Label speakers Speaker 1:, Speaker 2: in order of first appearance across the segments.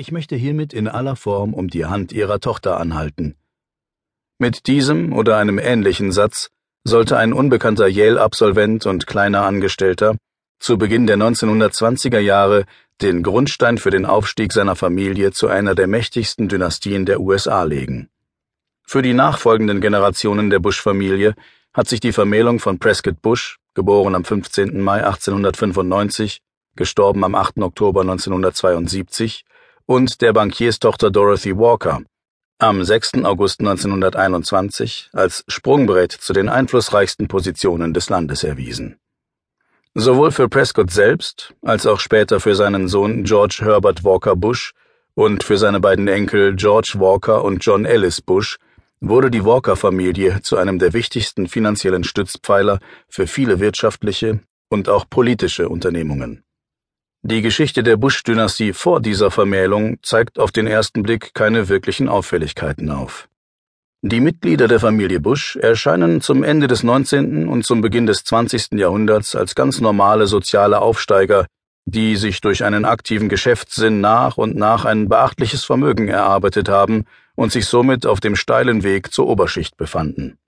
Speaker 1: Ich möchte hiermit in aller Form um die Hand Ihrer Tochter anhalten. Mit diesem oder einem ähnlichen Satz sollte ein unbekannter Yale-Absolvent und kleiner Angestellter zu Beginn der 1920er Jahre den Grundstein für den Aufstieg seiner Familie zu einer der mächtigsten Dynastien der USA legen. Für die nachfolgenden Generationen der Bush-Familie hat sich die Vermählung von Prescott Bush, geboren am 15. Mai 1895, gestorben am 8. Oktober 1972, und der Bankierstochter Dorothy Walker am 6. August 1921 als Sprungbrett zu den einflussreichsten Positionen des Landes erwiesen. Sowohl für Prescott selbst als auch später für seinen Sohn George Herbert Walker Bush und für seine beiden Enkel George Walker und John Ellis Bush wurde die Walker-Familie zu einem der wichtigsten finanziellen Stützpfeiler für viele wirtschaftliche und auch politische Unternehmungen. Die Geschichte der Bush-Dynastie vor dieser Vermählung zeigt auf den ersten Blick keine wirklichen Auffälligkeiten auf. Die Mitglieder der Familie Bush erscheinen zum Ende des 19. und zum Beginn des 20. Jahrhunderts als ganz normale soziale Aufsteiger, die sich durch einen aktiven Geschäftssinn nach und nach ein beachtliches Vermögen erarbeitet haben und sich somit auf dem steilen Weg zur Oberschicht befanden.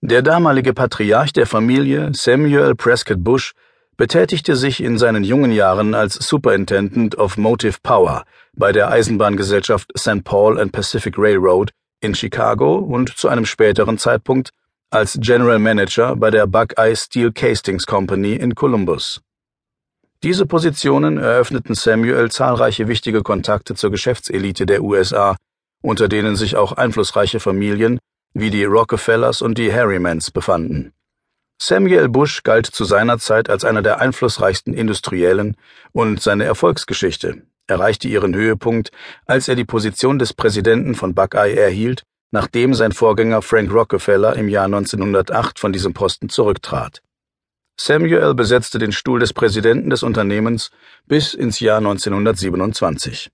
Speaker 1: Der damalige Patriarch der Familie, Samuel Prescott Bush, betätigte sich in seinen jungen Jahren als Superintendent of Motive Power bei der Eisenbahngesellschaft St. Paul and Pacific Railroad in Chicago und zu einem späteren Zeitpunkt als General Manager bei der Buckeye Steel Castings Company in Columbus. Diese Positionen eröffneten Samuel zahlreiche wichtige Kontakte zur Geschäftselite der USA, unter denen sich auch einflussreiche Familien wie die Rockefellers und die Harrymans befanden. Samuel Bush galt zu seiner Zeit als einer der einflussreichsten Industriellen und seine Erfolgsgeschichte erreichte ihren Höhepunkt, als er die Position des Präsidenten von Buckeye erhielt, nachdem sein Vorgänger Frank Rockefeller im Jahr 1908 von diesem Posten zurücktrat. Samuel besetzte den Stuhl des Präsidenten des Unternehmens bis ins Jahr 1927.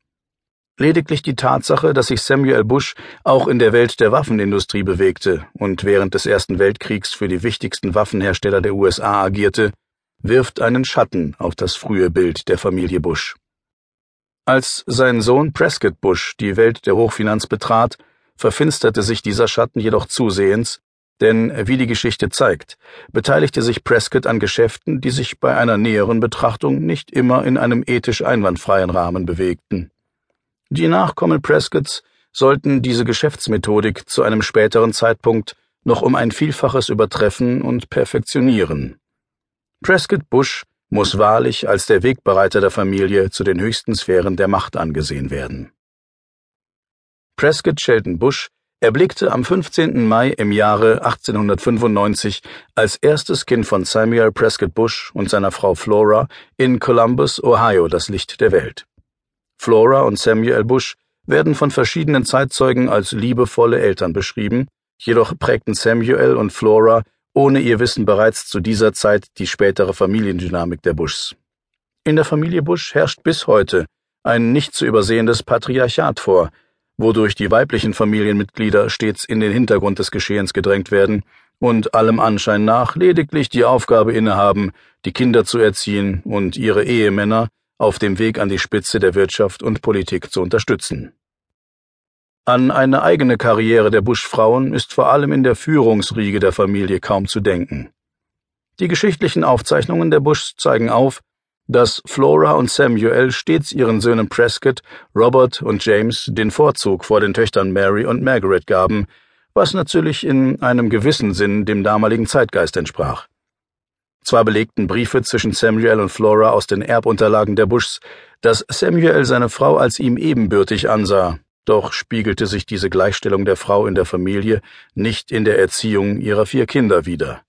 Speaker 1: Lediglich die Tatsache, dass sich Samuel Bush auch in der Welt der Waffenindustrie bewegte und während des Ersten Weltkriegs für die wichtigsten Waffenhersteller der USA agierte, wirft einen Schatten auf das frühe Bild der Familie Bush. Als sein Sohn Prescott Bush die Welt der Hochfinanz betrat, verfinsterte sich dieser Schatten jedoch zusehends, denn wie die Geschichte zeigt, beteiligte sich Prescott an Geschäften, die sich bei einer näheren Betrachtung nicht immer in einem ethisch einwandfreien Rahmen bewegten. Die Nachkommen Prescotts sollten diese Geschäftsmethodik zu einem späteren Zeitpunkt noch um ein Vielfaches übertreffen und perfektionieren. Prescott Bush muss wahrlich als der Wegbereiter der Familie zu den höchsten Sphären der Macht angesehen werden. Prescott Sheldon Bush erblickte am 15. Mai im Jahre 1895 als erstes Kind von Samuel Prescott Bush und seiner Frau Flora in Columbus, Ohio, das Licht der Welt. Flora und Samuel Bush werden von verschiedenen Zeitzeugen als liebevolle Eltern beschrieben, jedoch prägten Samuel und Flora ohne ihr Wissen bereits zu dieser Zeit die spätere Familiendynamik der Bushs. In der Familie Bush herrscht bis heute ein nicht zu übersehendes Patriarchat vor, wodurch die weiblichen Familienmitglieder stets in den Hintergrund des Geschehens gedrängt werden und allem Anschein nach lediglich die Aufgabe innehaben, die Kinder zu erziehen und ihre Ehemänner auf dem Weg an die Spitze der Wirtschaft und Politik zu unterstützen. An eine eigene Karriere der Bush-Frauen ist vor allem in der Führungsriege der Familie kaum zu denken. Die geschichtlichen Aufzeichnungen der Bushs zeigen auf, dass Flora und Samuel stets ihren Söhnen Prescott, Robert und James den Vorzug vor den Töchtern Mary und Margaret gaben, was natürlich in einem gewissen Sinn dem damaligen Zeitgeist entsprach. Zwar belegten Briefe zwischen Samuel und Flora aus den Erbunterlagen der Bushs, dass Samuel seine Frau als ihm ebenbürtig ansah, doch spiegelte sich diese Gleichstellung der Frau in der Familie nicht in der Erziehung ihrer vier Kinder wider.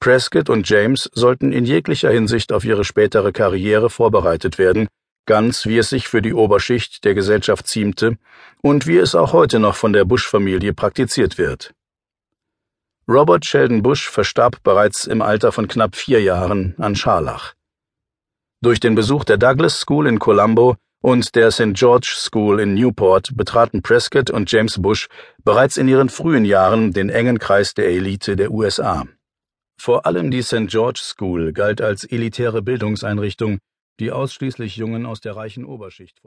Speaker 1: Prescott und James sollten in jeglicher Hinsicht auf ihre spätere Karriere vorbereitet werden, ganz wie es sich für die Oberschicht der Gesellschaft ziemte und wie es auch heute noch von der Bush-Familie praktiziert wird. Robert Sheldon Bush verstarb bereits im Alter von knapp vier Jahren an Scharlach. Durch den Besuch der Douglas School in Colombo und der St. George School in Newport betraten Prescott und James Bush bereits in ihren frühen Jahren den engen Kreis der Elite der USA. Vor allem die St. George School galt als elitäre Bildungseinrichtung, die ausschließlich Jungen aus der reichen Oberschicht